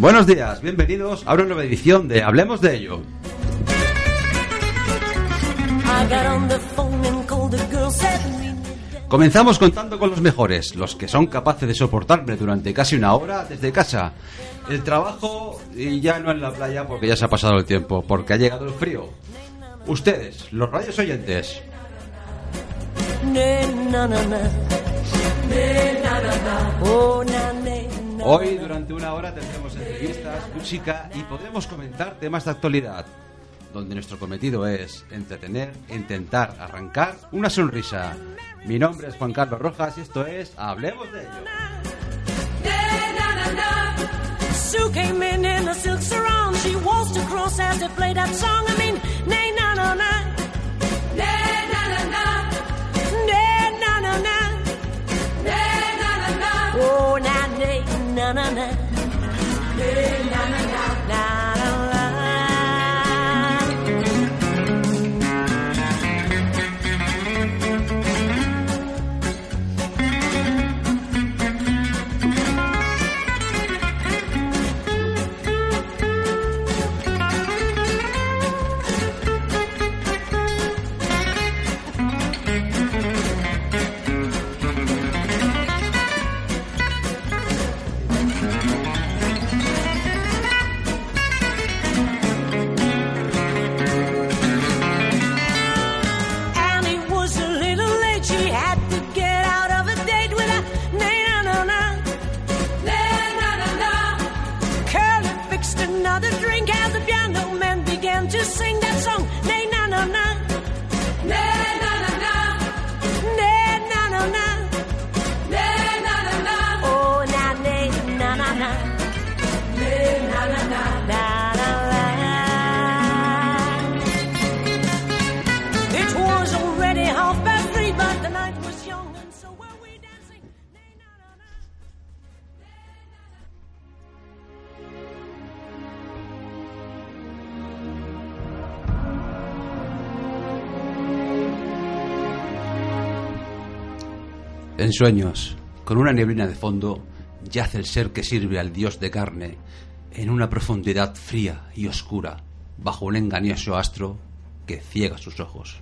Buenos días, bienvenidos a una nueva edición de Hablemos de ello. Comenzamos contando con los mejores, los que son capaces de soportarme durante casi una hora desde casa. El trabajo y ya no en la playa porque ya se ha pasado el tiempo, porque ha llegado el frío. Ustedes, los radios oyentes. Hoy durante una hora tendremos entrevistas, música y podremos comentar temas de actualidad, donde nuestro cometido es entretener, intentar arrancar una sonrisa. Mi nombre es Juan Carlos Rojas y esto es Hablemos de ello. Na, na, na. En sueños, con una neblina de fondo, yace el ser que sirve al dios de carne en una profundidad fría y oscura, bajo un engañoso astro que ciega sus ojos.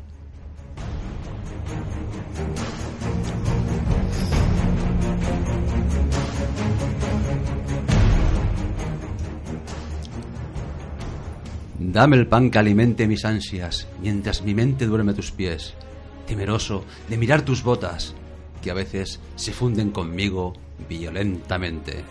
Dame el pan que alimente mis ansias, mientras mi mente duerme a tus pies, temeroso de mirar tus botas, que a veces se funden conmigo violentamente.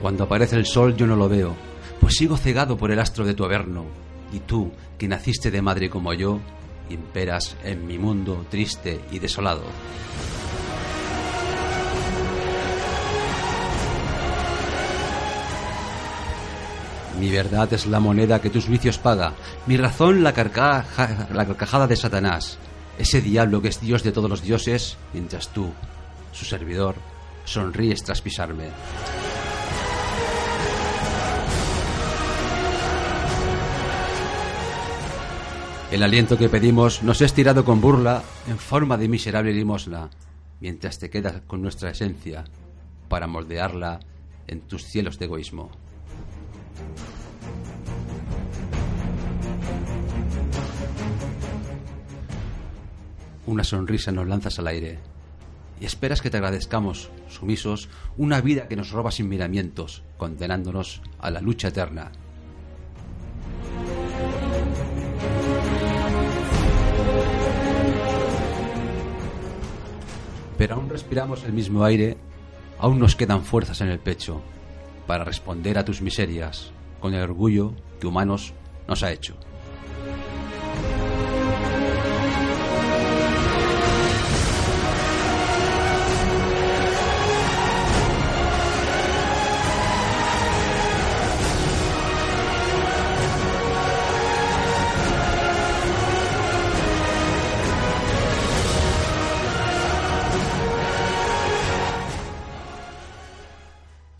Cuando aparece el sol yo no lo veo, pues sigo cegado por el astro de tu averno, y tú, que naciste de madre como yo, imperas en mi mundo triste y desolado. Mi verdad es la moneda que tus vicios paga, mi razón la, carcaja- la carcajada de Satanás, ese diablo que es Dios de todos los dioses, mientras tú, su servidor, sonríes tras pisarme. El aliento que pedimos nos es tirado con burla en forma de miserable limosna, mientras te quedas con nuestra esencia para moldearla en tus cielos de egoísmo. Una sonrisa nos lanzas al aire y esperas que te agradezcamos, sumisos, una vida que nos roba sin miramientos, condenándonos a la lucha eterna. Pero aún respiramos el mismo aire, aún nos quedan fuerzas en el pecho para responder a tus miserias con el orgullo que humanos nos ha hecho.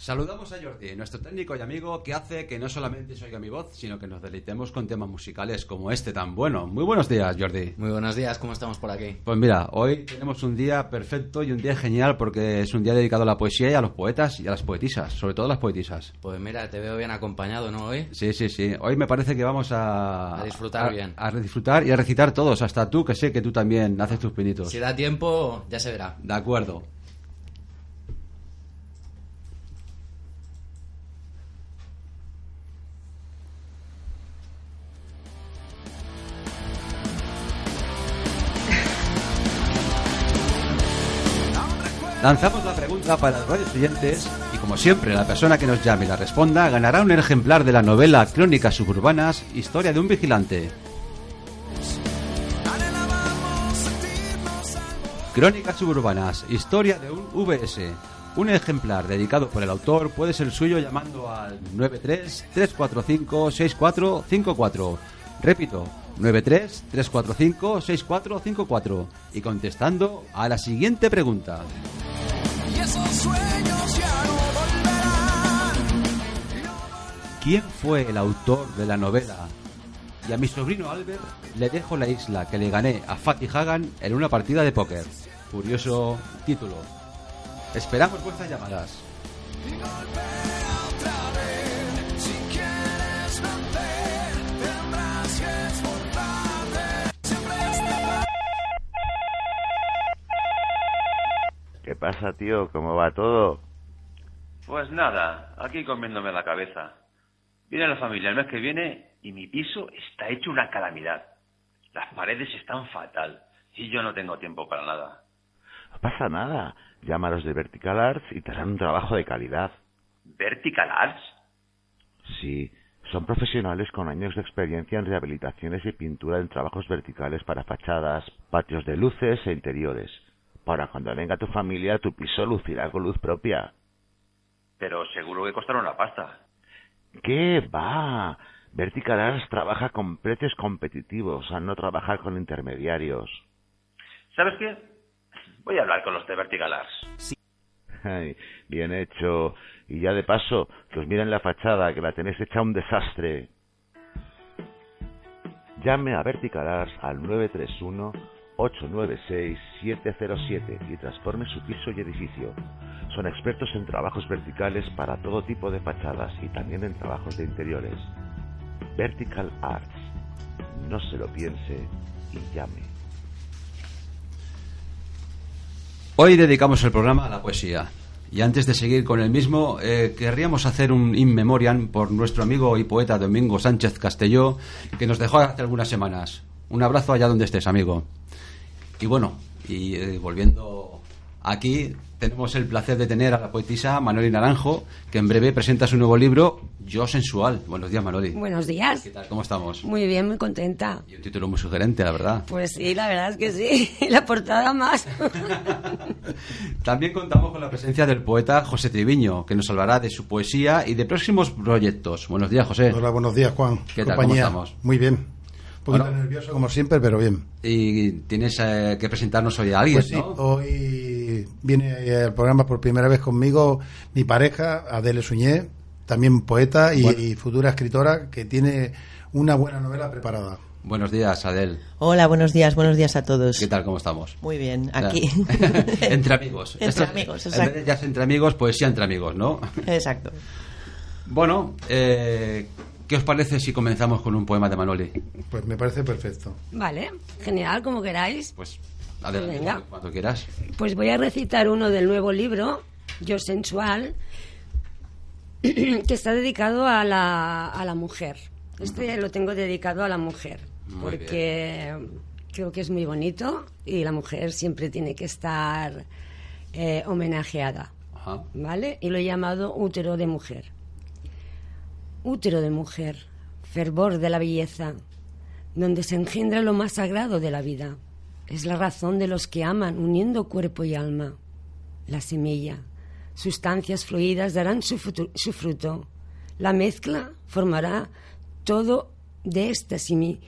Saludamos. Jordi, nuestro técnico y amigo que hace que no solamente se oiga mi voz, sino que nos deleitemos con temas musicales como este tan bueno. Muy buenos días, Jordi. Muy buenos días, ¿cómo estamos por aquí? Pues mira, hoy tenemos un día perfecto y un día genial porque es un día dedicado a la poesía y a los poetas y a las poetisas, sobre todo a las poetisas. Pues mira, te veo bien acompañado, ¿no? Hoy. Sí, sí, sí. Hoy me parece que vamos a... A disfrutar bien. A disfrutar y a recitar todos, hasta tú, que sé que tú también haces tus pinitos. Si da tiempo, ya se verá. De acuerdo. Lanzamos la pregunta para los radios oyentes y como siempre la persona que nos llame y la responda ganará un ejemplar de la novela Crónicas Suburbanas, Historia de un Vigilante. Crónicas Suburbanas, Historia de un VS. Un ejemplar dedicado por el autor puede ser suyo llamando al 93-345-6454. Repito, 93-345-6454 y contestando a la siguiente pregunta. ¿Quién fue el autor de la novela? Y a mi sobrino Albert le dejo la isla que le gané a Fatih Hagan en una partida de póker. Curioso título. Esperamos vuestras llamadas. ¿Qué pasa, tío? ¿Cómo va todo? Pues nada, aquí comiéndome la cabeza. Viene la familia el mes que viene y mi piso está hecho una calamidad. Las paredes están fatal y yo no tengo tiempo para nada. No pasa nada. Llámalos de Vertical Arts y te harán un trabajo de calidad. ¿Vertical Arts? Sí, son profesionales con años de experiencia en rehabilitaciones y pintura en trabajos verticales para fachadas, patios de luces e interiores. Para cuando venga tu familia, tu piso lucirá con luz propia. Pero seguro que costará una pasta. ¿Qué va? Vertical Arts trabaja con precios competitivos, al no trabajar con intermediarios. ¿Sabes qué? Voy a hablar con los de Vertical Arts. Ay, bien hecho. Y ya de paso, que os miren la fachada, que la tenéis hecha un desastre. Llame a Vertical Arts al 931-896-707 y transforme su piso y edificio. Son expertos en trabajos verticales para todo tipo de fachadas y también en trabajos de interiores. Vertical Arts. No se lo piense y llame. Hoy dedicamos el programa a la poesía. Y antes de seguir con el mismo, eh, querríamos hacer un in memoriam por nuestro amigo y poeta Domingo Sánchez Castelló, que nos dejó hace algunas semanas. Un abrazo allá donde estés, amigo. Y bueno, y eh, volviendo aquí, tenemos el placer de tener a la poetisa Manoli Naranjo, que en breve presenta su nuevo libro, Yo Sensual. Buenos días, Manoli. Buenos días. ¿Qué tal? ¿Cómo estamos? Muy bien, muy contenta. Y un título muy sugerente, la verdad. Pues sí, la verdad es que sí. La portada más. También contamos con la presencia del poeta José Triviño, que nos hablará de su poesía y de próximos proyectos. Buenos días, José. Hola, buenos días, Juan. ¿Qué tal? ¿Cómo estamos? Muy bien. Un poquito Bueno. nervioso como siempre, pero bien. Y tienes eh, que presentarnos hoy a alguien, Pues sí, ¿no? hoy viene al programa por primera vez conmigo mi pareja, Adele Suñé, también poeta y, Bueno. y futura escritora que tiene una buena novela preparada. Buenos días, Adel. Hola, buenos días, buenos días a todos. ¿Qué tal? ¿Cómo estamos? Muy bien, aquí. entre amigos. Entre amigos, En exacto. vez de ya entre amigos, poesía entre amigos, ¿no? Exacto. Bueno, eh, ¿qué os parece si comenzamos con un poema de Manoli? Pues me parece perfecto. Vale, genial, como queráis. Pues adelante, Venga. cuando quieras. Pues voy a recitar uno del nuevo libro, Yo Sensual, que está dedicado a la, a la mujer. Este lo tengo dedicado a la mujer, Muy porque creo que es muy bonito y la mujer siempre tiene que estar eh, homenajeada. Ajá. ¿vale? Y lo he llamado útero de mujer. Útero de mujer, fervor de la belleza, donde se engendra lo más sagrado de la vida. Es la razón de los que aman uniendo cuerpo y alma. La semilla, sustancias fluidas darán su, fruto. La mezcla formará todo de éxtasis, mi-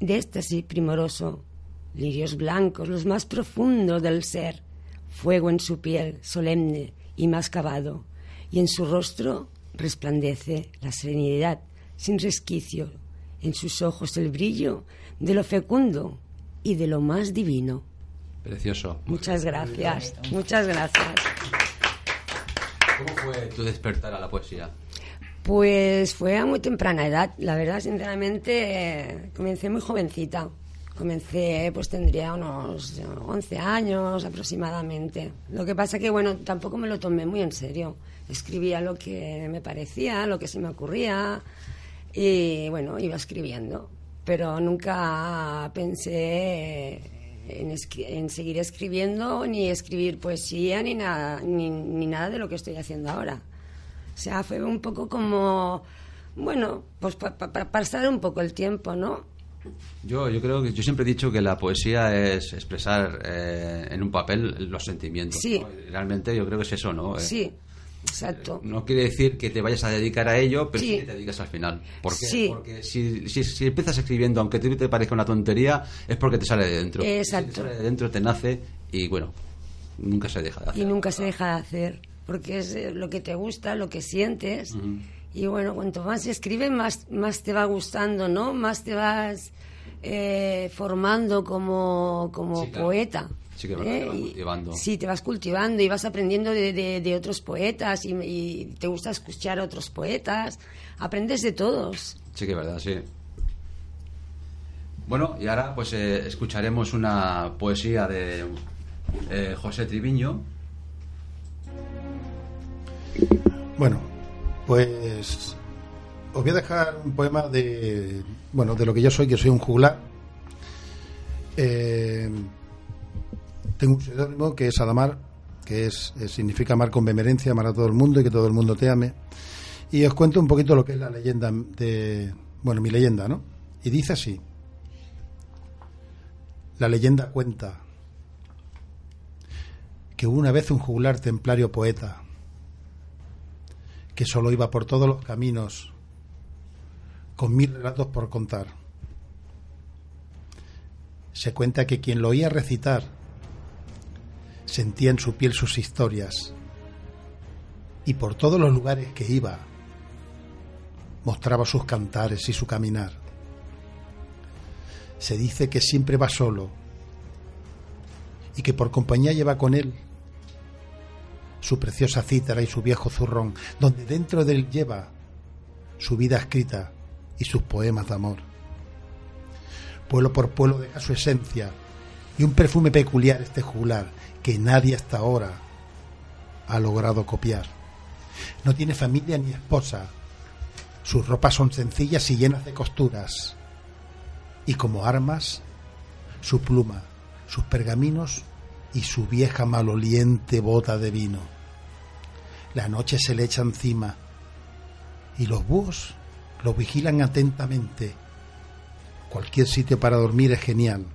de éxtasis primoroso. Lirios blancos, los más profundos del ser, fuego en su piel, solemne y más cavado, y en su rostro resplandece la serenidad sin resquicio, en sus ojos el brillo de lo fecundo y de lo más divino. Precioso. Muchas gracias, muchas gracias. ¿Cómo fue tu despertar a la poesía? Pues fue a muy temprana edad, la verdad, sinceramente, eh, comencé muy jovencita. Comencé, pues tendría unos 11 años aproximadamente. Lo que pasa que, bueno, tampoco me lo tomé muy en serio. Escribía lo que me parecía, lo que se me ocurría y, bueno, iba escribiendo. Pero nunca pensé en, en seguir escribiendo, ni escribir poesía, ni nada, ni, ni nada de lo que estoy haciendo ahora. O sea, fue un poco como, bueno, pues para pasar un poco el tiempo, ¿no? Yo, yo creo que yo siempre he dicho que la poesía es expresar eh, en un papel los sentimientos. Sí. ¿no? Y Realmente yo creo que es eso, ¿no? Eh, Sí, exacto. No quiere decir que te vayas a dedicar a ello, pero sí, Sí. que te dedicas al final. ¿Por qué? Sí. Porque si, si, si empiezas escribiendo, aunque te, te parezca una tontería, es porque te sale de dentro. Exacto. Si te sale de dentro, te nace y bueno, nunca se deja de hacer. Y nunca se deja de hacer, porque es eh, lo que te gusta, lo que sientes. Y bueno, cuanto más escribes, más, más te va gustando, ¿no? Más te vas eh, formando como, como Sí, claro. poeta. Sí que te ¿eh? vas Y- cultivando. Sí, te vas cultivando y vas aprendiendo de, de- de otros poetas y, y te gusta escuchar a otros poetas. Aprendes de todos. Sí que es verdad, sí. Bueno, y ahora pues eh, escucharemos una poesía de eh, José Triviño. Bueno, pues os voy a dejar un poema de, bueno, de lo que yo soy, que soy un juglar. Eh, tengo un seudónimo que es Adamar, que es, eh, significa amar con bemerencia, amar a todo el mundo y que todo el mundo te ame. Y os cuento un poquito lo que es la leyenda de, bueno, mi leyenda, ¿no? Y dice así. La leyenda cuenta que una vez un juglar templario poeta que solo iba por todos los caminos con mil relatos por contar. Se cuenta que quien lo oía recitar sentía en su piel sus historias y por todos los lugares que iba mostraba sus cantares y su caminar. Se dice que siempre va solo y que por compañía lleva con él su preciosa cítara y su viejo zurrón, donde dentro de él lleva su vida escrita y sus poemas de amor. Pueblo por pueblo deja su esencia y un perfume peculiar este juglar que nadie hasta ahora ha logrado copiar. No tiene familia ni esposa, sus ropas son sencillas y llenas de costuras, y como armas, su pluma, sus pergaminos y su vieja maloliente bota de vino. La noche se le echa encima y los búhos lo vigilan atentamente. Cualquier sitio para dormir es genial.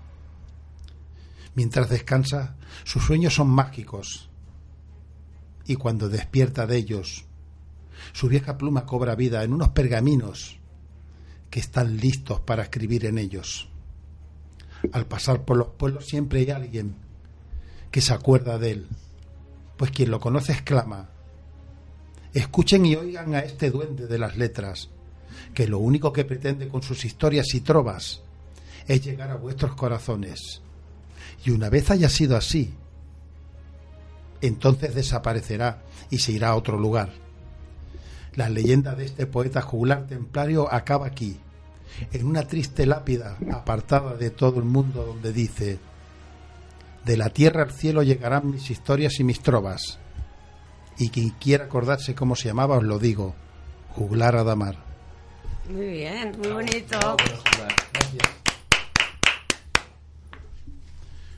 Mientras descansa, sus sueños son mágicos. Y cuando despierta de ellos, su vieja pluma cobra vida en unos pergaminos que están listos para escribir en ellos. Al pasar por los pueblos siempre hay alguien que se acuerda de él, pues quien lo conoce exclama, escuchen y oigan a este duende de las letras, que lo único que pretende con sus historias y trovas es llegar a vuestros corazones. Y una vez haya sido así, entonces desaparecerá y se irá a otro lugar. La leyenda de este poeta juglar templario acaba aquí, en una triste lápida apartada de todo el mundo donde dice, de la tierra al cielo llegarán mis historias y mis trovas, y quien quiera acordarse cómo se llamaba os lo digo, juglar Adamar. Muy bien, muy bonito.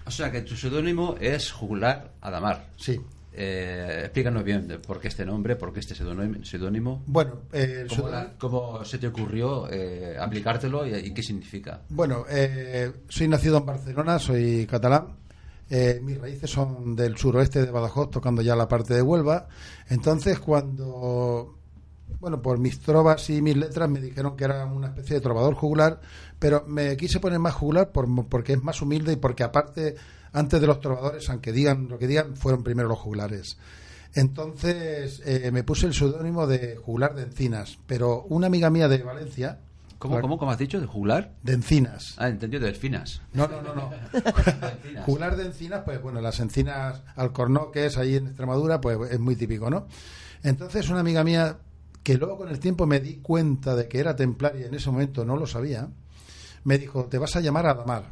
O sea que tu seudónimo es Juglar Adamar. Sí. Eh, explícanos bien de por qué este nombre, por qué este seudónimo- seudónimo. Bueno, eh, ¿Cómo, seudónimo- la- cómo se te ocurrió eh, aplicártelo y, y qué significa? Bueno, eh, soy nacido en Barcelona, soy catalán. Eh, mis raíces son del suroeste de Badajoz, tocando ya la parte de Huelva. Entonces, cuando, bueno, por mis trovas y mis letras me dijeron que era una especie de trovador juglar, pero me quise poner más juglar por- porque es más humilde y porque aparte, antes de los trovadores, aunque digan lo que digan, fueron primero los juglares. Entonces eh, me puse el seudónimo de Juglar de Encinas, pero una amiga mía de Valencia, ¿Cómo, cómo, cómo has dicho? ¿De juglar? de Encinas, Ah, entendido, de delfinas. no, no, no, no. Encinas. Juglar de encinas, pues bueno, las encinas alcornoques ahí en Extremadura, pues es muy típico, ¿no? Entonces una amiga mía, que luego con el tiempo me di cuenta de que era templaria, en ese momento no lo sabía, me dijo, te vas a llamar Adamar.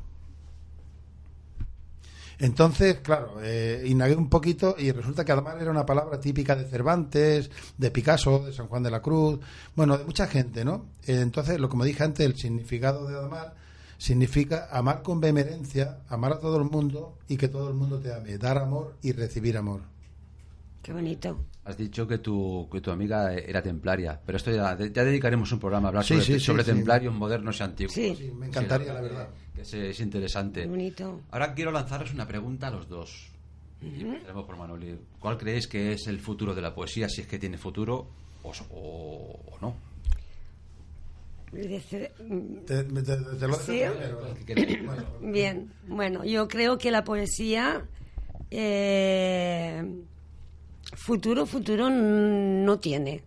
Entonces, claro, eh, indagué un poquito y resulta que Adamar era una palabra típica de Cervantes, de Picasso, de San Juan de la Cruz, bueno, de mucha gente, ¿no? Eh, Entonces, lo como dije antes, el significado de Adamar significa amar con vehemencia, amar a todo el mundo y que todo el mundo te ame, dar amor y recibir amor. Qué bonito. Has dicho que tu, que tu amiga era templaria, pero esto ya, ya dedicaremos un programa a hablar Sí, sobre, sí, sí, sobre sí. templarios modernos y antiguos. Sí. Sí, me encantaría, la verdad. Que, es, es interesante. Bonito. Ahora quiero lanzaros una pregunta a los dos. Y empezaremos por Manoli. ¿Cuál creéis que es el futuro de la poesía, si es que tiene futuro o, o- o no? Bien, bueno, yo creo que la poesía, eh, futuro, futuro no tiene.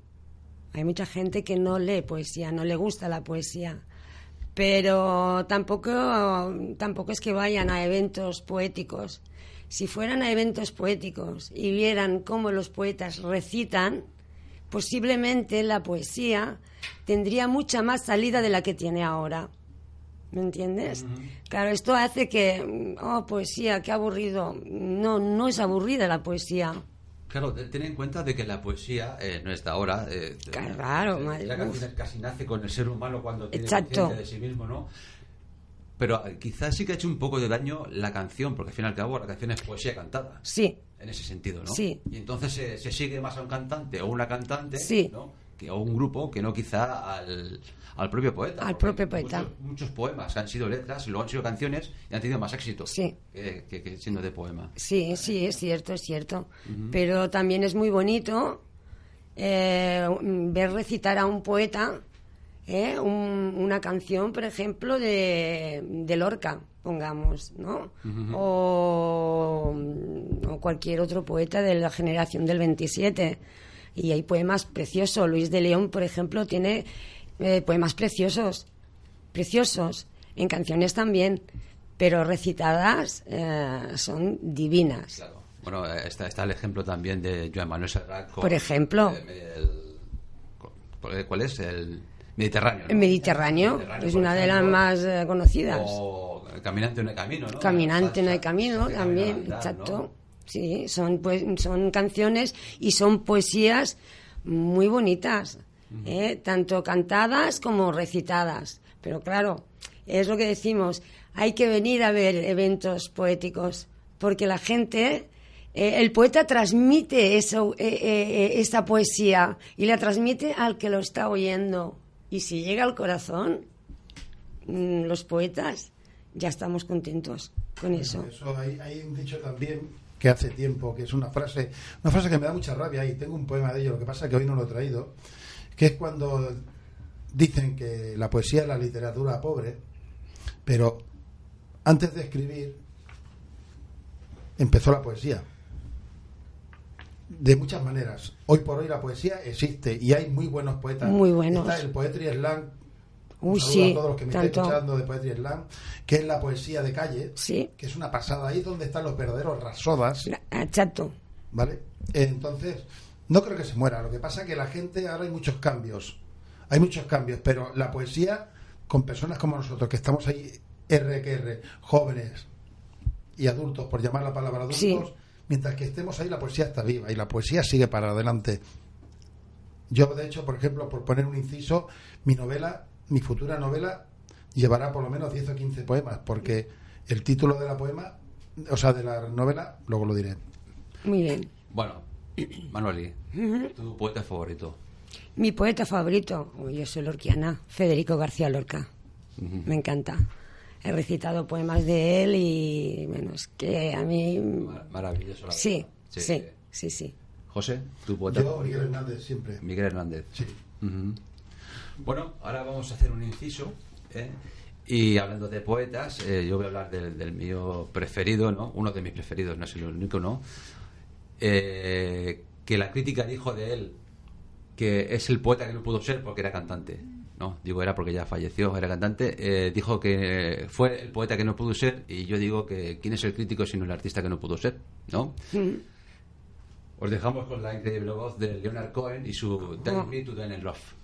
Hay mucha gente que no lee poesía, no le gusta la poesía, pero tampoco, tampoco es que vayan a eventos poéticos. Si fueran a eventos poéticos y vieran cómo los poetas recitan, posiblemente la poesía tendría mucha más salida de la que tiene ahora. ¿Me entiendes? Claro, esto hace que, oh, poesía, qué aburrido. No, no es aburrida la poesía. Claro, te- ten en cuenta de que la poesía eh, no es de ahora. eh, Claro, eh, madre, casi, casi nace con el ser humano cuando tiene Exacto. conciencia de sí mismo, ¿no? Pero eh, quizás sí que ha hecho un poco de daño la canción, porque al fin y al cabo la canción es poesía cantada. Sí, En ese sentido, ¿no? Sí. Y entonces se, se sigue más a un cantante o una cantante, Sí. ¿no? Que, o un grupo que no quizá al, al propio poeta. Al propio poeta. Muchos, muchos poemas han sido letras, luego han sido canciones y han tenido más éxito Sí. que, que- que siendo de poema. sí, sí, es cierto, es cierto. Pero también es muy bonito eh, ver recitar a un poeta eh, un- una canción, por ejemplo, de, de Lorca, pongamos, ¿no? o, o cualquier otro poeta de la generación del 27. Y hay poemas preciosos. Luis de León, por ejemplo, tiene eh, poemas preciosos, preciosos, en canciones también, pero recitadas eh, son divinas. Claro. Bueno, eh, está, está el ejemplo también de Joan Manuel Serrat. con, Por ejemplo. eh, el- con- ¿Cuál es? El Mediterráneo. ¿no? El Mediterráneo, Mediterráneo, es una de las más eh, conocidas. O Caminante no hay camino, ¿no? Caminante no hay camino también, andar, exacto. ¿no? Sí, son pues son canciones y son poesías muy bonitas, ¿eh? tanto cantadas como recitadas. Pero claro, es lo que decimos, hay que venir a ver eventos poéticos porque la gente eh, el poeta transmite eso, eh, eh, eh, esa poesía y la transmite al que lo está oyendo. Y si llega al corazón, mm, los poetas ya estamos contentos con eso. Eso, hay, hay un dicho también que hace tiempo, que es una frase, una frase que me da mucha rabia y tengo un poema de ello, lo que pasa es que hoy no lo he traído, que es cuando dicen que la poesía es la literatura pobre, pero antes de escribir empezó la poesía. De muchas maneras. Hoy por hoy la poesía existe y hay muy buenos poetas. Muy buenos. Está el Poetry Slam, Uy, sí, a todos los que me estén tanto. escuchando de Poetry Slam, que es la poesía de calle, Sí, que es una pasada. Ahí es donde están los verdaderos rasodas, exacto. ¿vale? Entonces, no creo que se muera. Lo que pasa es que la gente, ahora hay muchos cambios. Hay muchos cambios, pero la poesía, con personas como nosotros, que estamos ahí, R que R, jóvenes y adultos, por llamar la palabra adultos, Sí. mientras que estemos ahí, la poesía está viva y la poesía sigue para adelante. Yo, de hecho, por ejemplo, por poner un inciso, mi novela, mi futura novela, llevará por lo menos 10 o 15 poemas, porque el título de la poema, o sea, de la novela, luego lo diré. Muy bien. Bueno, Manueli, tu poeta favorito. Mi poeta favorito, yo soy lorquiana, Federico García Lorca. Me encanta. He recitado poemas de él y, bueno, es que a mí... Mar- Maravilloso. la Sí, verdad. sí, sí, sí. José, tu poeta Yo, favorito. Miguel Hernández, siempre. Miguel Hernández. Sí. Ujú. Bueno, ahora vamos a hacer un inciso. ¿eh? Y hablando de poetas, eh, yo voy a hablar del, del mío preferido, ¿no? Uno de mis preferidos, no es el único, ¿no? Eh, que la crítica dijo de él que es el poeta que no pudo ser porque era cantante. No, digo era porque ya falleció, era cantante. eh, dijo que fue el poeta que no pudo ser y yo digo que quién es el crítico sino el artista que no pudo ser, ¿no? Os dejamos con la increíble voz de Leonard Cohen y su Tell Me to in Love.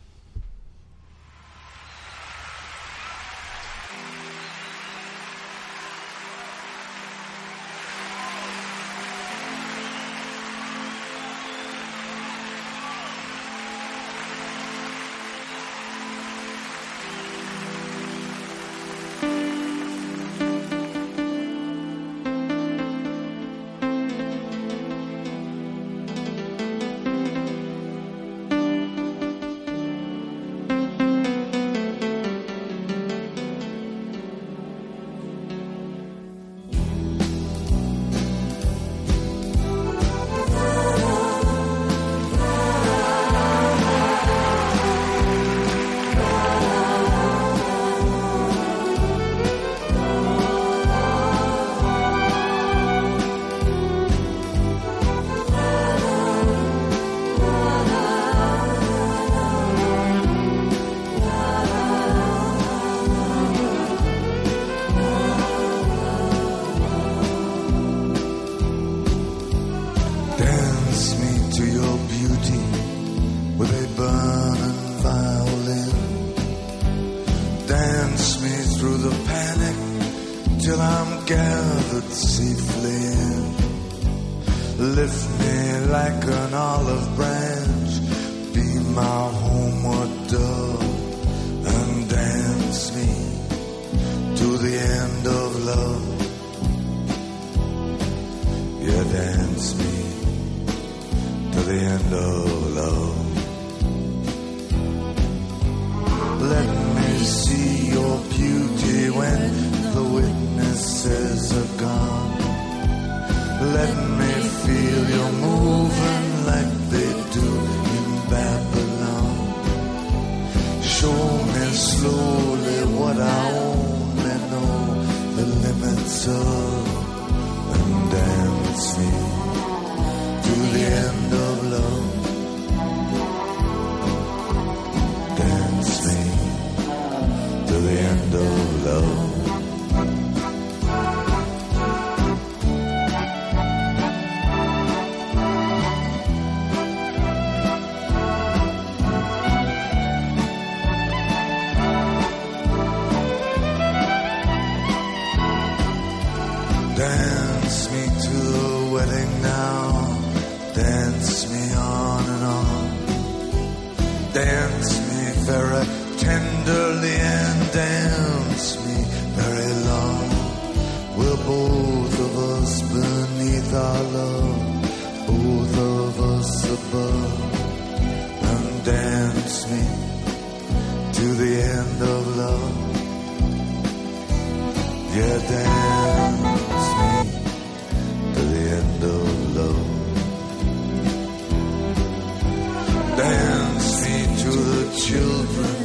Children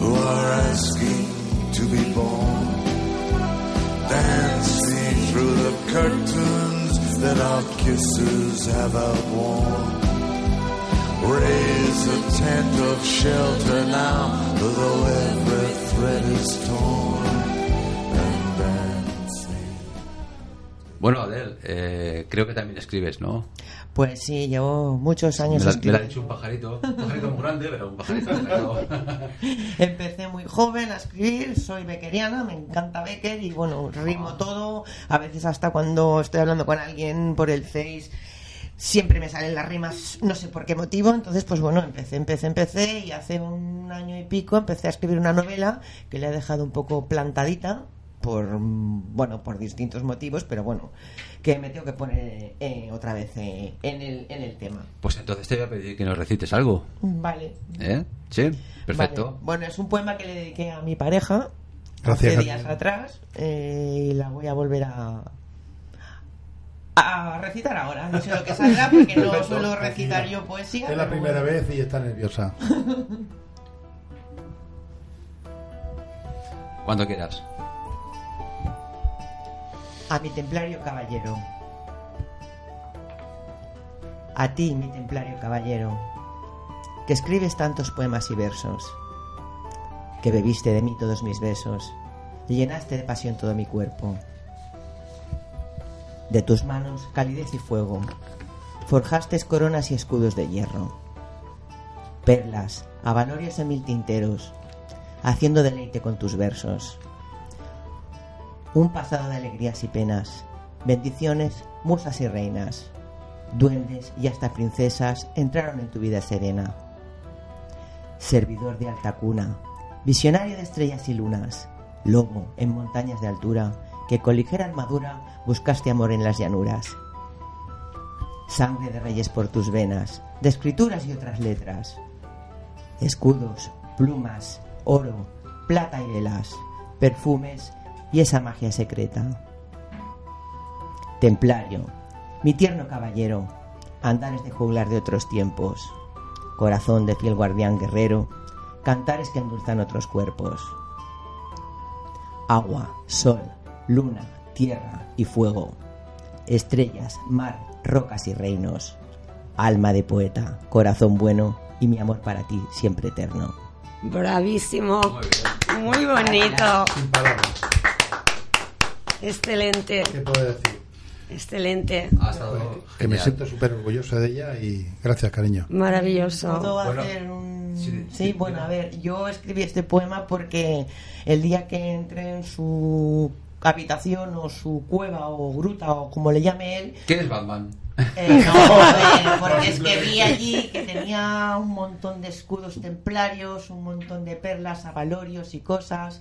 who are asking to be born. Dance me through the curtains that our kisses have outworn. Raise a tent of shelter now, though every thread is torn. Bueno, Adel, eh, creo que también escribes, ¿no? Pues sí, llevo muchos Me años la, me la ha escribiendo. dicho un pajarito, un pajarito muy grande, pero un pajarito. Empecé muy joven a escribir, soy beckeriana, me encanta Becker y bueno, rimo todo. A veces hasta cuando estoy hablando con alguien por el Face, siempre me salen las rimas, no sé por qué motivo. Entonces, pues bueno, empecé, empecé, empecé y hace un año y pico empecé a escribir una novela que le he dejado un poco plantadita por bueno por distintos motivos pero bueno que me tengo que poner eh, otra vez eh, en el en el tema Pues entonces te voy a pedir que nos recites algo. vale ¿Eh? Sí, perfecto. Vale. Bueno, es un poema que le dediqué a mi pareja Gracias, hace días atrás eh, y la voy a volver a a recitar ahora. No sé lo que saldrá porque no Perfecto, suelo recitar tranquila. yo poesía. Es la primera bueno. vez y está nerviosa. Cuando quieras. A mi templario caballero. A ti, mi templario caballero, que escribes tantos poemas y versos, que bebiste de mí todos mis besos y llenaste de pasión todo mi cuerpo. De tus manos, calidez y fuego, forjaste coronas y escudos de hierro, perlas, avalorios en mil tinteros, haciendo deleite con tus versos. Un pasado de alegrías y penas, bendiciones, musas y reinas, duendes y hasta princesas entraron en tu vida serena. Servidor de alta cuna, visionario de estrellas y lunas, lobo en montañas de altura, que con ligera armadura buscaste amor en las llanuras. Sangre de reyes por tus venas, de escrituras y otras letras, escudos, plumas, oro, plata y velas, perfumes y esa magia secreta. Templario, mi tierno caballero, andares de juglar de otros tiempos, corazón de fiel guardián guerrero, cantares que endulzan otros cuerpos. Agua, sol, luna, tierra y fuego, estrellas, mar, rocas y reinos, alma de poeta, corazón bueno y mi amor para ti siempre eterno. Bravísimo. Muy bonito. Sin palabras. Excelente. ¿Qué puedo decir? Excelente. Que me siento súper orgulloso de ella y gracias, cariño. Maravilloso. ¿Puedo Bueno, hacer un... sí, Sí, sí, bueno, a ver, yo escribí este poema porque el día que entré en su habitación o su cueva o gruta o como le llame él, ¿Quién es Batman? eh, no, a ver, porque es que vi allí que tenía un montón de escudos templarios, un montón de perlas, avalorios y cosas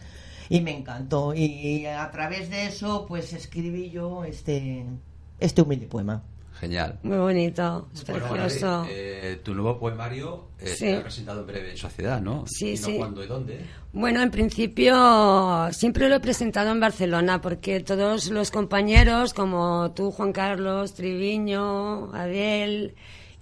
y me encantó y a través de eso pues escribí yo este este humilde poema. Genial. Muy bonito. Es Bueno, precioso. Mari, eh, tu nuevo poemario eh, Sí. será presentado en breve en Sociedad, ¿no? Sí, ¿Y no sí. cuándo y dónde? Bueno, en principio siempre lo he presentado en Barcelona porque todos los compañeros como tú, Juan Carlos, Triviño, Adel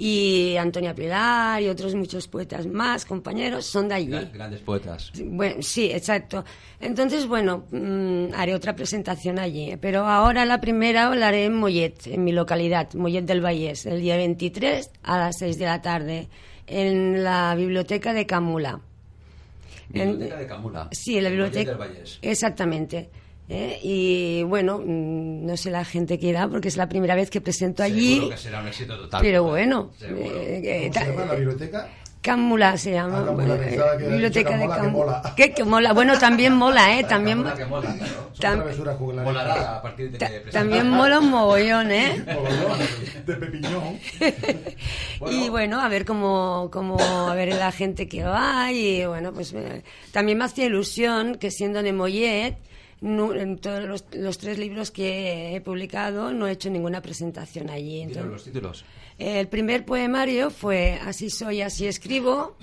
y Antonia Pilar y otros muchos poetas más, compañeros, son de allí. Gra- Grandes poetas. Bueno, sí, exacto. Entonces, bueno, mm, haré otra presentación allí. Pero ahora la primera la haré en Mollet, en mi localidad, Mollet del Vallés, el día 23 a las 6 de la tarde, en la biblioteca de Camula. Biblioteca de Camula. Sí, en la Mollet biblioteca. del Vallés. Exactamente. ¿Eh? Y bueno, mm, no sé la gente que irá porque es la primera vez que presento allí. Seguro que será un éxito total. Pero bueno, eh, eh, ¿Cómo ta- se llama la biblioteca? Camula se llama. Ah, Camula, eh, que biblioteca de mola, que. Que mola. Bueno, también mola, ¿eh? También, Mola que Tam-. Molará a partir de ta- que presentes. también mola un mogollón, ¿eh? De Pepiñón. Y bueno, a ver cómo, cómo, a ver la gente que va y bueno, pues también me hacía ilusión que siendo de Mollet, nu- en todos los, los tres libros que he publicado no he hecho ninguna presentación allí. Entonces, los títulos. el primer poemario fue Así soy, así escribo,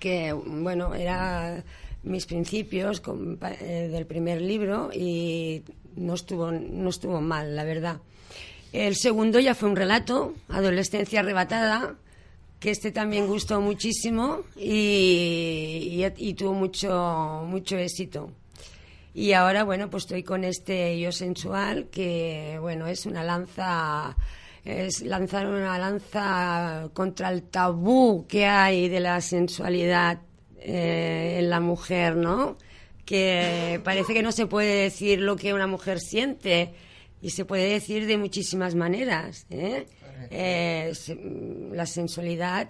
que bueno, era mis principios con- eh, del primer libro y no estuvo, no estuvo mal, la verdad. El segundo ya fue un relato, Adolescencia arrebatada, que este también gustó muchísimo y, y- y tuvo mucho, mucho éxito. Y ahora, bueno, pues estoy con este Yo Sensual, que, bueno, es una lanza, es lanzar una lanza contra el tabú que hay de la sensualidad eh, en la mujer, ¿no? Que parece que no se puede decir lo que una mujer siente y se puede decir de muchísimas maneras, ¿eh? Eh, se- la sensualidad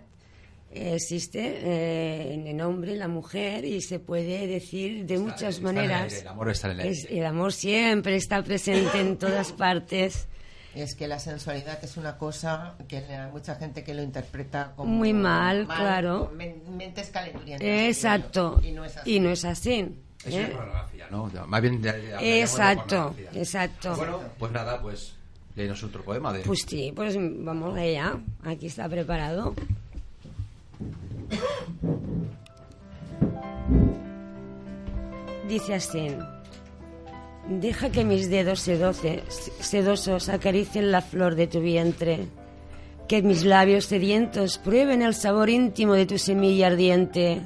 existe eh, en el hombre, la mujer y se puede decir de muchas está en el maneras. aire, el amor está en el Es- aire. el amor siempre está presente en todas partes. Es que la sensualidad es una cosa que hay mucha gente que lo interpreta como Muy mal, claro. con men- mentes calenturientas. Exacto. Y no es así. Y no es así. Es ¿eh? una pornografía, ¿no? Más bien ya llamémoslo Exacto, pornografía. exacto. Bueno, pues nada, pues léenos otro poema de... Pues sí, pues vamos allá. Aquí está preparado. Dice así. Deja que mis dedos sedosos acaricien la flor de tu vientre. Que mis labios sedientos prueben el sabor íntimo de tu semilla ardiente.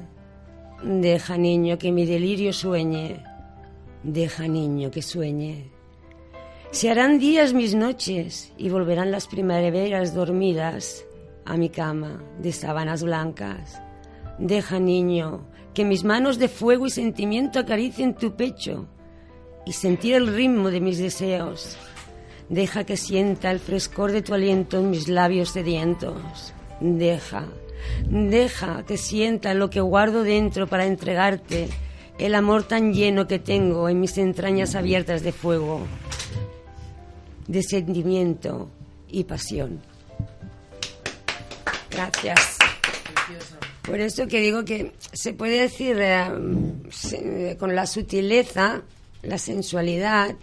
Deja, niño, que mi delirio sueñe. Deja, niño, que sueñe. Se harán días mis noches y volverán las primaveras dormidas a mi cama de sábanas blancas. Deja, niño, que mis manos de fuego y sentimiento acaricien tu pecho y sentir el ritmo de mis deseos. Deja que sienta el frescor de tu aliento en mis labios sedientos. Deja, deja que sienta lo que guardo dentro para entregarte el amor tan lleno que tengo en mis entrañas abiertas de fuego, de sentimiento y pasión. Gracias. Por eso que digo que se puede decir eh, se- con la sutileza, la sensualidad,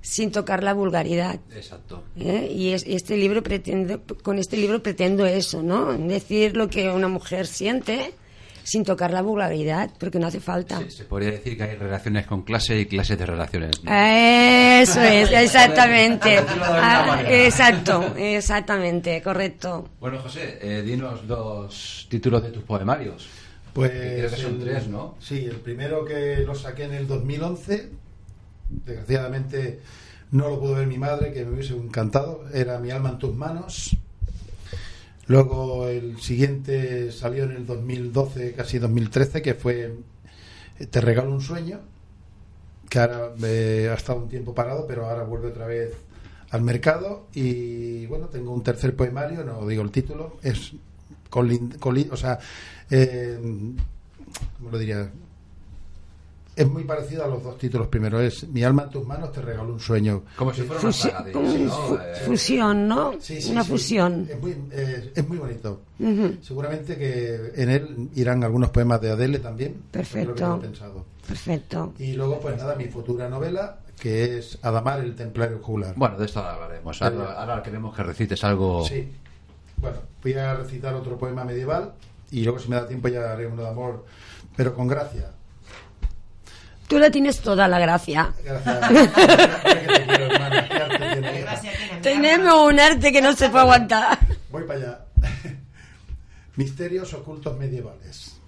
sin tocar la vulgaridad. Exacto. ¿eh? Y, es- y este libro pretende, con este libro pretendo eso, ¿no? Decir lo que una mujer siente sin tocar la vulgaridad, porque no hace falta. Se podría decir que hay relaciones con clase y clases de relaciones. ¿no? Eso es, exactamente. Ah, exacto, exactamente, correcto. Bueno, José, eh, dinos los títulos de tus poemarios. Pues Creo que son el- tres, ¿no? Sí, el primero que lo saqué en el 2011, desgraciadamente no lo pudo ver mi madre, que me hubiese encantado, era Mi alma en tus manos. Luego el siguiente salió en el 2012, casi 2013, que fue Te regalo un sueño, que ahora eh, ha estado un tiempo parado, pero ahora vuelve otra vez al mercado. Y bueno, tengo un tercer poemario, no digo el título, es colin- o sea, eh, ¿cómo lo diría? Es muy parecido a los dos títulos. Primero es Mi alma en tus manos, te regalo un sueño. Como si fuera una Fusi- saga de como ¿no? fu- Eh, fusión, ¿no? Sí, sí, Una sí. fusión. Es muy, eh, es muy bonito. Seguramente que en él irán algunos poemas de Adele también. Perfecto. pensado. Perfecto. Y luego, pues nada, mi futura novela, que es Adamar el Templario Juglar. Bueno, de esto ahora hablaremos. Ahora, ahora queremos que recites algo. Sí. Bueno, voy a recitar otro poema medieval y luego, si me da tiempo, ya haré uno de amor, pero con gracia. Tú la tienes toda la gracia. Tenemos un arte que no se puede aguantar. Voy para allá. Misterios ocultos medievales.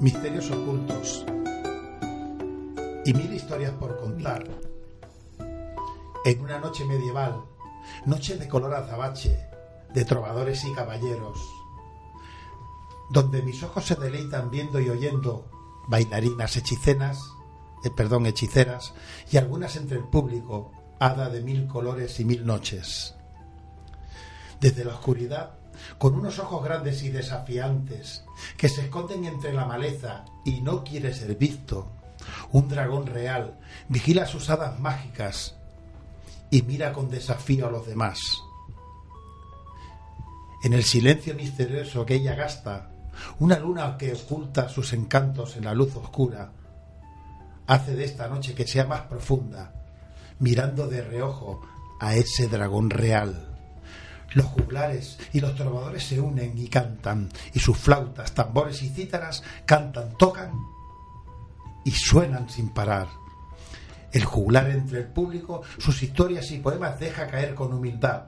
Misterios ocultos. Y mil historias por contar. En una noche medieval, noche de color azabache, de trovadores y caballeros, donde mis ojos se deleitan viendo y oyendo bailarinas hechicenas, eh, perdón, hechiceras, y algunas entre el público, hada de mil colores y mil noches. Desde la oscuridad, con unos ojos grandes y desafiantes, que se esconden entre la maleza y no quiere ser visto, un dragón real vigila sus hadas mágicas y mira con desafío a los demás. En el silencio misterioso que ella gasta, una luna que oculta sus encantos en la luz oscura, hace de esta noche que sea más profunda, mirando de reojo a ese dragón real. Los juglares y los trovadores se unen y cantan, y sus flautas, tambores y cítaras cantan, tocan y suenan sin parar. El juglar entre el público sus historias y poemas deja caer con humildad.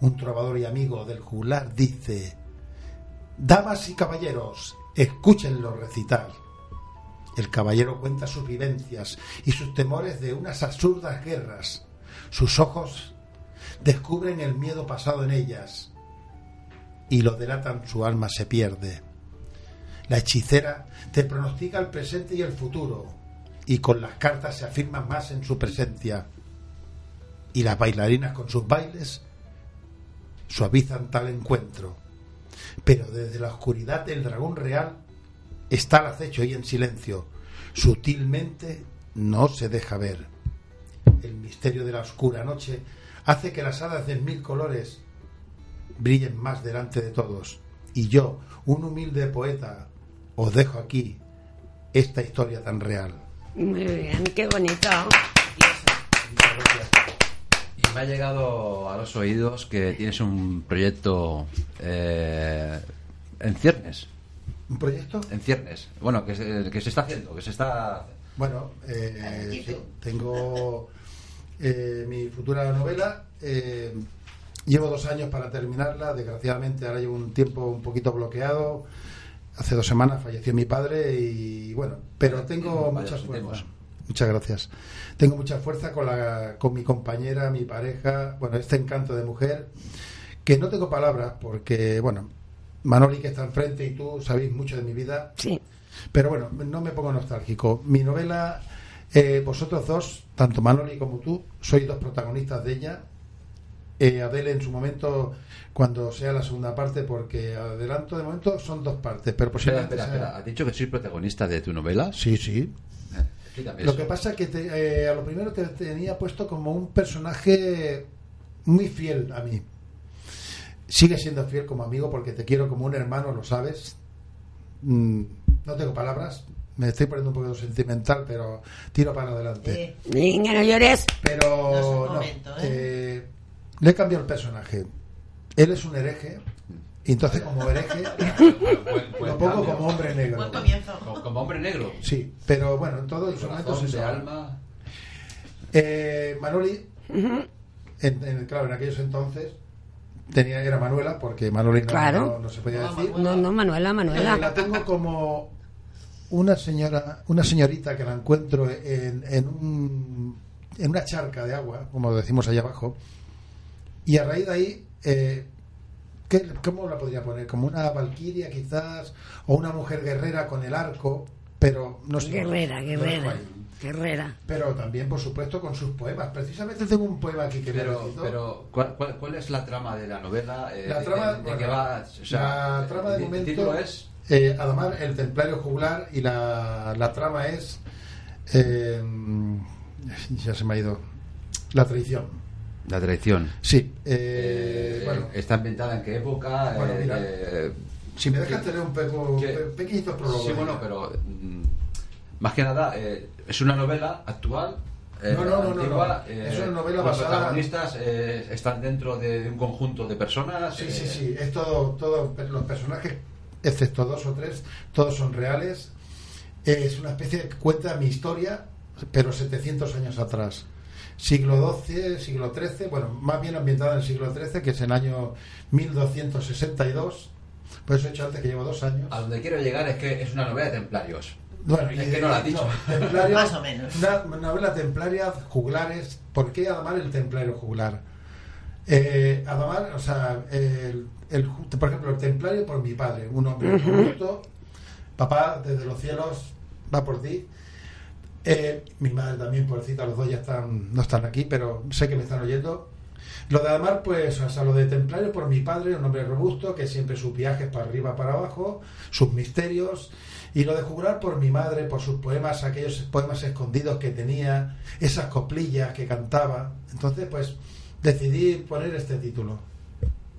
Un trovador y amigo del juglar dice, Damas y caballeros, escúchenlo recitar. El caballero cuenta sus vivencias y sus temores de unas absurdas guerras. Sus ojos descubren el miedo pasado en ellas y lo delatan su alma se pierde. La hechicera te pronostica el presente y el futuro y con las cartas se afirma más en su presencia. Y las bailarinas con sus bailes suavizan tal encuentro. Pero desde la oscuridad del dragón real está al acecho y en silencio. Sutilmente no se deja ver. El misterio de la oscura noche hace que las hadas de mil colores brillen más delante de todos. Y yo, un humilde poeta, os dejo aquí esta historia tan real. Muy bien, qué bonito. Y me ha llegado a los oídos que tienes un proyecto eh, en ciernes. ¿Un proyecto? En ciernes. Bueno, que se, que se está haciendo, que se está. Bueno, eh, sí, tengo eh, mi futura novela. eh, llevo dos años para terminarla. Desgraciadamente ahora llevo un tiempo un poquito bloqueado. Hace dos semanas falleció mi padre y bueno, pero tengo muchas fuerzas. Muchas gracias. Tengo mucha fuerza con, la, con mi compañera, mi pareja, bueno, este encanto de mujer, que no tengo palabras porque, bueno, Manoli que está enfrente y tú sabéis mucho de mi vida. Sí. Pero bueno, no me pongo nostálgico. Mi novela, eh, vosotros dos, tanto Manoli como tú, sois dos protagonistas de ella. Eh, Adele en su momento, cuando sea la segunda parte, porque adelanto de momento son dos partes, pero Espera, posiblemente espera, sea- espera. ¿Has dicho que soy protagonista de tu novela? Sí, sí. Eh, explícame Lo eso. que pasa es que te- eh, a lo primero te tenía puesto como un personaje muy fiel a mí. Sigue siendo fiel como amigo porque te quiero como un hermano, lo sabes. Mm, no tengo palabras. Me estoy poniendo un poquito sentimental, pero tiro para adelante. Eh, Venga, no llores. Pero No ¿eh? eh, le he cambiado el personaje. Él es un hereje, y entonces como hereje Buen- buen lo pongo cambio. como hombre negro. buen comienzo. Como, como hombre negro. Sí, pero bueno, en todos los momentos de eso. alma. Eh, Manoli, en, en- claro, en aquellos entonces tenía era Manuela, porque Manoli no, Claro. no- no se podía No, decir. No, no, Manuela, Eh, la Manuela. tengo como una señora, una señorita que la encuentro en, en, un- en una charca de agua, como decimos allá abajo, y a raíz de ahí, eh, ¿qué- ¿cómo la podría poner? Como una valquiria quizás, o una mujer guerrera con el arco, pero no sé. Guerrera, guerrera. Guerrera. Pero también, por supuesto, con sus poemas. Precisamente tengo un poema aquí que Pero, pero ¿cuál, cuál, cuál es la trama de la novela? Eh, La de- trama, de, de bueno, va? O sea, la trama de el momento título es eh, Adamar, el templario juglar y la, la trama es eh, ya se me ha ido la traición. La traición. Sí, eh, Eh, bueno, ¿Está ambientada en qué época? Bueno, Eh, mira, eh, si me dejas tener un poco pequeñito prólogo. Sí, bueno, pero mm, más que nada eh, es una novela actual. eh, No, no, no, no, antigua, no. eh, Es una novela los basada- protagonistas eh, están dentro de un conjunto de personas. Sí, eh, sí, sí. Es todo, todo, los personajes, excepto dos o tres, todos son reales. Es una especie de cuenta mi historia, pero 700 años atrás. Siglo XII, siglo XIII, bueno, más bien ambientada en el siglo XIII, que es el año 1262. Por eso he hecho antes que llevo dos años. A donde quiero llegar es que es una novela de templarios. Bueno, es que no lo has dicho. Más o menos. Una novela templaria, juglares. ¿Por qué Adamar el templario juglar? Eh, Adamar, o sea, el, por ejemplo, el templario por mi padre, un hombre corrupto. Papá, desde los cielos, va por ti. Eh, mi madre también, pobrecita, los dos ya están, no están aquí, pero sé que me están oyendo. Lo de Adamar, pues, o sea, lo de Templario por mi padre, un hombre robusto, que siempre sus viajes para arriba, para abajo, sus misterios. Y lo de jurar por mi madre, por sus poemas, aquellos poemas escondidos que tenía, esas coplillas que cantaba. Entonces, pues, decidí poner este título.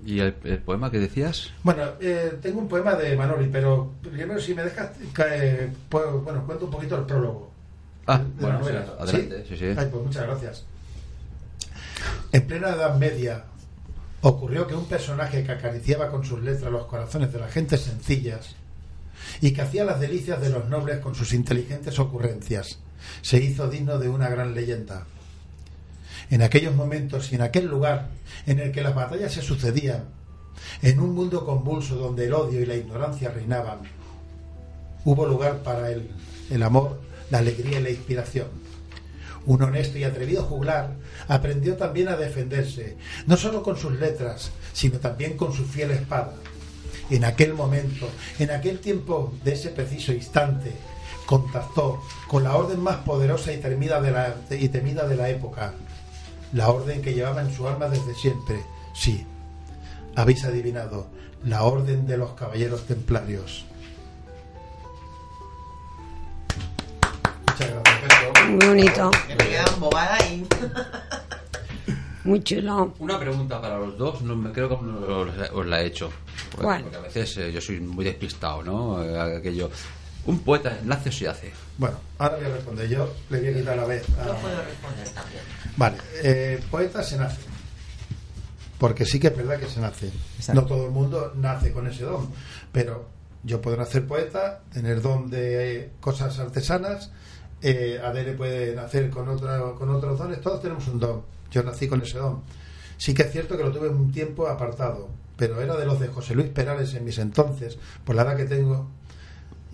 ¿Y el, el poema que decías? Bueno, eh, tengo un poema de Manoli, pero primero, si me dejas, eh, pues, bueno, cuento un poquito el prólogo. Ah, bueno, sí, novela. adelante. Sí, sí. Ay, pues muchas gracias. En plena Edad Media ocurrió que un personaje que acariciaba con sus letras los corazones de las gentes sencillas y que hacía las delicias de los nobles con sus inteligentes ocurrencias se hizo digno de una gran leyenda. En aquellos momentos y en aquel lugar en el que las batallas se sucedían, en un mundo convulso donde el odio y la ignorancia reinaban, hubo lugar para él, el amor, la alegría y la inspiración. Un honesto y atrevido juglar aprendió también a defenderse, no solo con sus letras, sino también con su fiel espada. En aquel momento, en aquel tiempo de ese preciso instante, contactó con la orden más poderosa y temida de la, y temida de la época, la orden que llevaba en su alma desde siempre. Sí, habéis adivinado, la orden de los caballeros templarios. Muy bonito. Que me queda embobada y... Muy chulo. Una pregunta para los dos, no me creo que os, os la he hecho. Porque, ¿Cuál? porque a veces eh, yo soy muy despistado, ¿no? Eh, Aquello. Un poeta nace o se hace. Bueno, ahora voy a responder yo, le voy a quitar la vez. a- Yo puedo responder también. Vale, eh, poeta se nace. Porque sí que es verdad que se nace. Exacto. No todo el mundo nace con ese don. Pero yo puedo nacer poeta, tener don de cosas artesanas. Eh, Adele puede nacer con, otra, con otros dones. Todos tenemos un don. Yo nací con ese don. Sí que es cierto que lo tuve un tiempo apartado. Pero era de los de José Luis Perales en mis entonces, por la edad que tengo.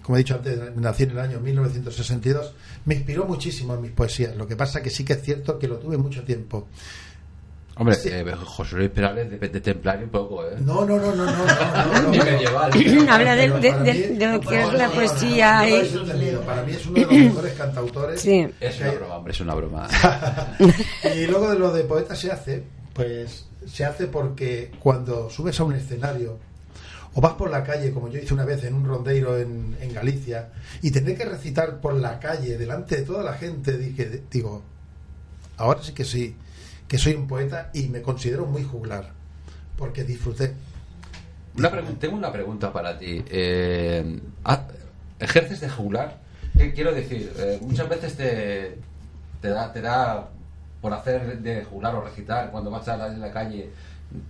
como he dicho antes, nací en el año 1962, me inspiró muchísimo en mis poesías. Lo que pasa que sí que es cierto que lo tuve mucho tiempo. Hombre, Sí. eh, José Luis Perales de, de templario un poco, ¿eh? No, no, no, no, no, no. Habla de, de- lo que es no, la no, poesía. Para mí es uno de los mejores cantautores. Sí. Es una broma, hombre, es una broma. Y luego de lo de poeta se hace, pues se hace porque cuando subes a un escenario o vas por la calle, como yo hice una vez en un rondeiro en, en Galicia, y tener que recitar por la calle delante de toda la gente, dije, digo, ahora sí que sí, que soy un poeta y me considero muy juglar, porque disfruté. Una tengo una pregunta para ti. Eh, ¿ha- ¿Ejerces de juglar? ¿Qué quiero decir? Eh, muchas veces te, te, da, por hacer de juglar o recitar cuando vas a la, en la calle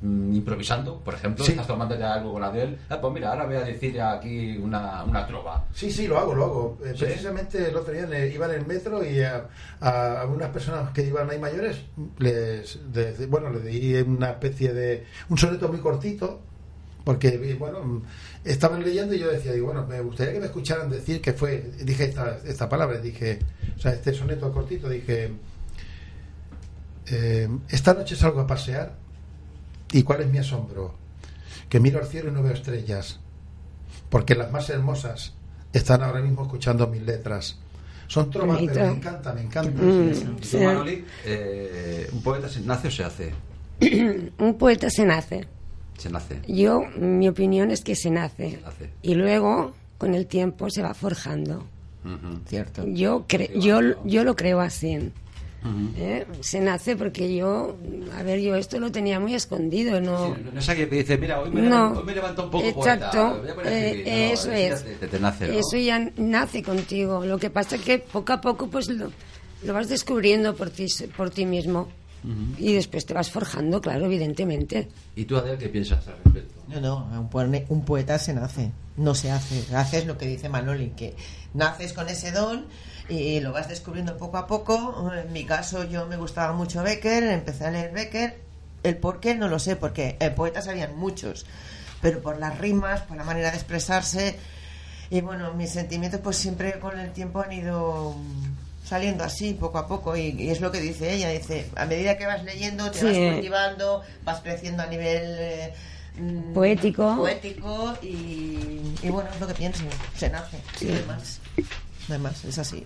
improvisando, por ejemplo, Sí. estás tomando ya algo con Adel. Ah, pues mira, ahora voy a decir aquí una, una trova. Sí, sí, lo hago, lo hago. Eh, ¿Sí? Precisamente el otro día iba en el metro y a, a, unas personas que iban ahí mayores, les, les- bueno, les di una especie de... un soneto muy cortito, porque, bueno, mm, estaban leyendo y yo decía, digo, bueno, me gustaría que me escucharan decir que fue, dije esta, esta palabra, dije, o sea, este soneto cortito, dije, eh, esta noche salgo a pasear y cuál es mi asombro, que miro al cielo y no veo estrellas porque las más hermosas están ahora mismo escuchando mis letras. Son Bonito. pero me encanta, me encanta. Mm, ¿Y tú, sí. Manoli, eh, un poeta se nace o se hace? Un poeta se nace. Se nace. Yo, mi opinión es que se nace. Se nace. Y luego, con el tiempo, se va forjando. Cierto. Yo, cre- yo, yo lo creo así. ¿Eh? Se nace porque yo, a ver, yo esto lo tenía muy escondido, ¿no? Sí, no, es alguien que dice, mira, hoy me, No. levanto, hoy me levanto un poco Exacto. poeta, voy a poner a Eh. No, eso ya es. Te, te- te nace, ¿no? Eso ya nace contigo. Lo que pasa es que poco a poco pues lo, lo vas descubriendo por ti, por ti mismo. Y después te vas forjando, claro, evidentemente. ¿Y tú, Adel, qué piensas al respecto? No, no, un, poe- un poeta se nace, no se hace. Haces lo que dice Manoli, que naces con ese don y lo vas descubriendo poco a poco. En mi caso, yo me gustaba mucho Becker, empecé a leer Becker. El por qué no lo sé, porque eh, poetas habían muchos, pero por las rimas, por la manera de expresarse. Y bueno, mis sentimientos, pues siempre con el tiempo han ido saliendo así, poco a poco. Y, y es lo que dice ella: dice, a medida que vas leyendo, te Sí. vas cultivando, vas creciendo a nivel. eh, mm, Poético. poético y, y bueno, es lo que pienso, se nace, Sí. no hay más. No hay más, es así.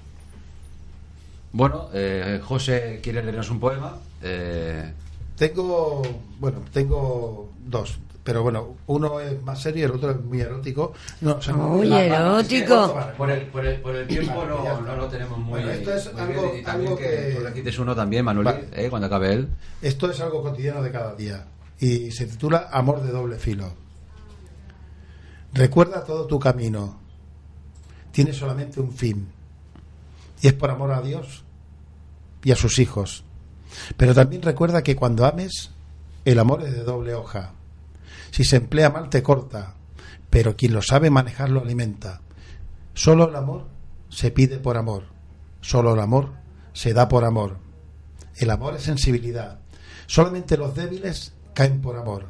Bueno, eh, José quiere leernos un poema. Eh, Tengo, bueno, tengo dos, pero bueno, uno es más serio y el otro es muy erótico. No, o sea, no- Muy la- erótico. Por, el, por, el, por el tiempo no, lo tenemos muy, Bueno, esto es muy algo- bien. Y también algo que, que- uno también, Vale. eh, cuando acabe él. Esto es algo cotidiano de cada día y se titula Amor de doble filo. Recuerda todo tu camino. Tiene solamente un fin. Y es por amor a Dios y a sus hijos. Pero también recuerda que cuando ames, el amor es de doble hoja. Si se emplea mal te corta, pero quien lo sabe manejar lo alimenta. Solo el amor se pide por amor. Solo el amor se da por amor. El amor es sensibilidad. Solamente los débiles caen por amor.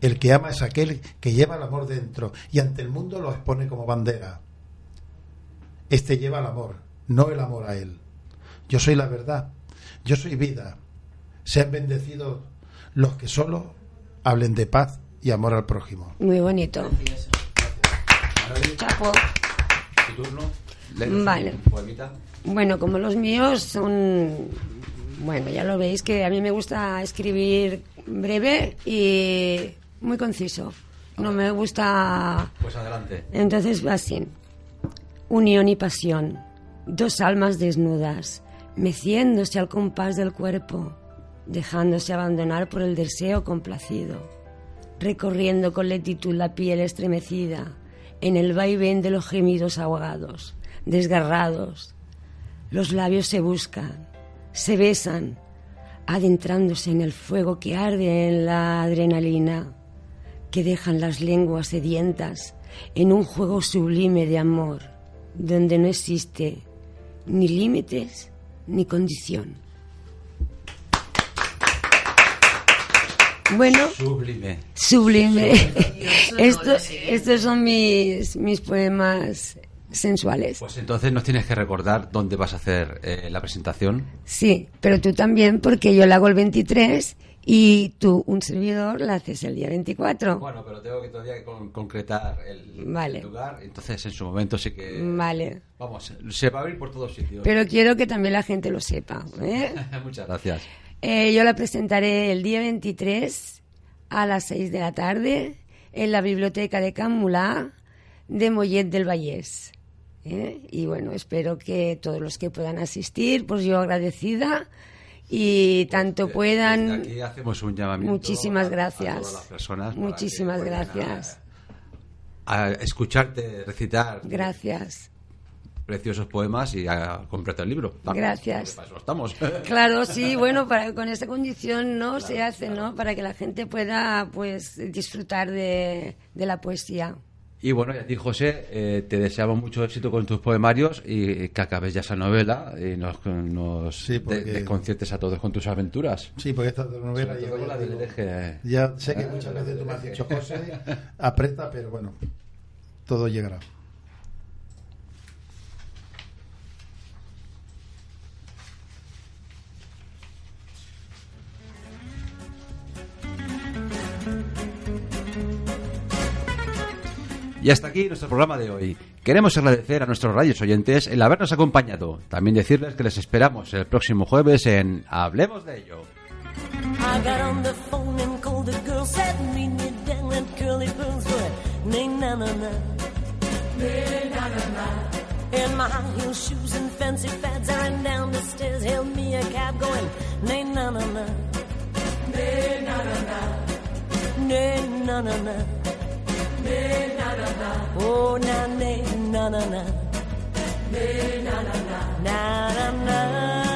El que ama es aquel que lleva el amor dentro y ante el mundo lo expone como bandera. Este lleva el amor, no el amor a él. Yo soy la verdad, yo soy vida. Sean bendecidos los que solo hablen de paz y amor al prójimo. Muy bonito. Chapo. tu turno. Léenos Vale. Bueno, como los míos son, bueno, ya lo veis que a mí me gusta escribir breve y muy conciso. No me gusta Pues adelante. Entonces va así. Unión y pasión. Dos almas desnudas, meciéndose al compás del cuerpo, dejándose abandonar por el deseo complacido, recorriendo con lentitud la piel estremecida, en el vaivén de los gemidos ahogados, desgarrados. Los labios se buscan, se besan, adentrándose en el fuego que arde en la adrenalina que dejan las lenguas sedientas en un juego sublime de amor, donde no existe ni límites ni condición. Bueno, Sublime. sublime. Esto- sí. estos son mis, mis poemas sensuales. Pues entonces nos tienes que recordar dónde vas a hacer eh, la presentación. Sí, pero tú también, porque yo la hago el 23 y tú, un servidor, la haces el día 24. Bueno, pero tengo que todavía con- concretar el, Vale. el lugar. Entonces, en su momento sí que. Vale. Vamos, se va a abrir por todos sitios. Pero quiero que también la gente lo sepa. ¿eh? Muchas gracias. Eh, yo la presentaré el día 23 a las 6 de la tarde en la biblioteca de Can de Mollet del Vallès. ¿eh? Y bueno, espero que todos los que puedan asistir, pues yo agradecida y tanto Desde puedan. aquí hacemos un llamamiento. Muchísimas a- a gracias. todas las personas para Muchísimas gracias. A, a escucharte recitar Gracias. preciosos poemas y a comprarte el libro. Vamos, Gracias. para eso estamos. Claro, sí, bueno, para, con esa condición no se hace, ¿no? Para que la gente pueda, pues, disfrutar de, de la poesía. Y bueno, y a ti, José, eh, te deseamos mucho éxito con tus poemarios y que acabes ya esa novela y nos, nos Sí, porque- de- desconciertes a todos con tus aventuras. Sí, porque esta novela yo ya la del digo, eje. Ya sé que muchas veces tú me has dicho, José, aprieta, pero bueno, todo llegará. Y hasta aquí nuestro programa de hoy. Queremos agradecer a nuestros radios oyentes el habernos acompañado. También decirles que les esperamos el próximo jueves en Hablemos de ello. Me na na na. Oh na na na na na. Me na na na. Na na na.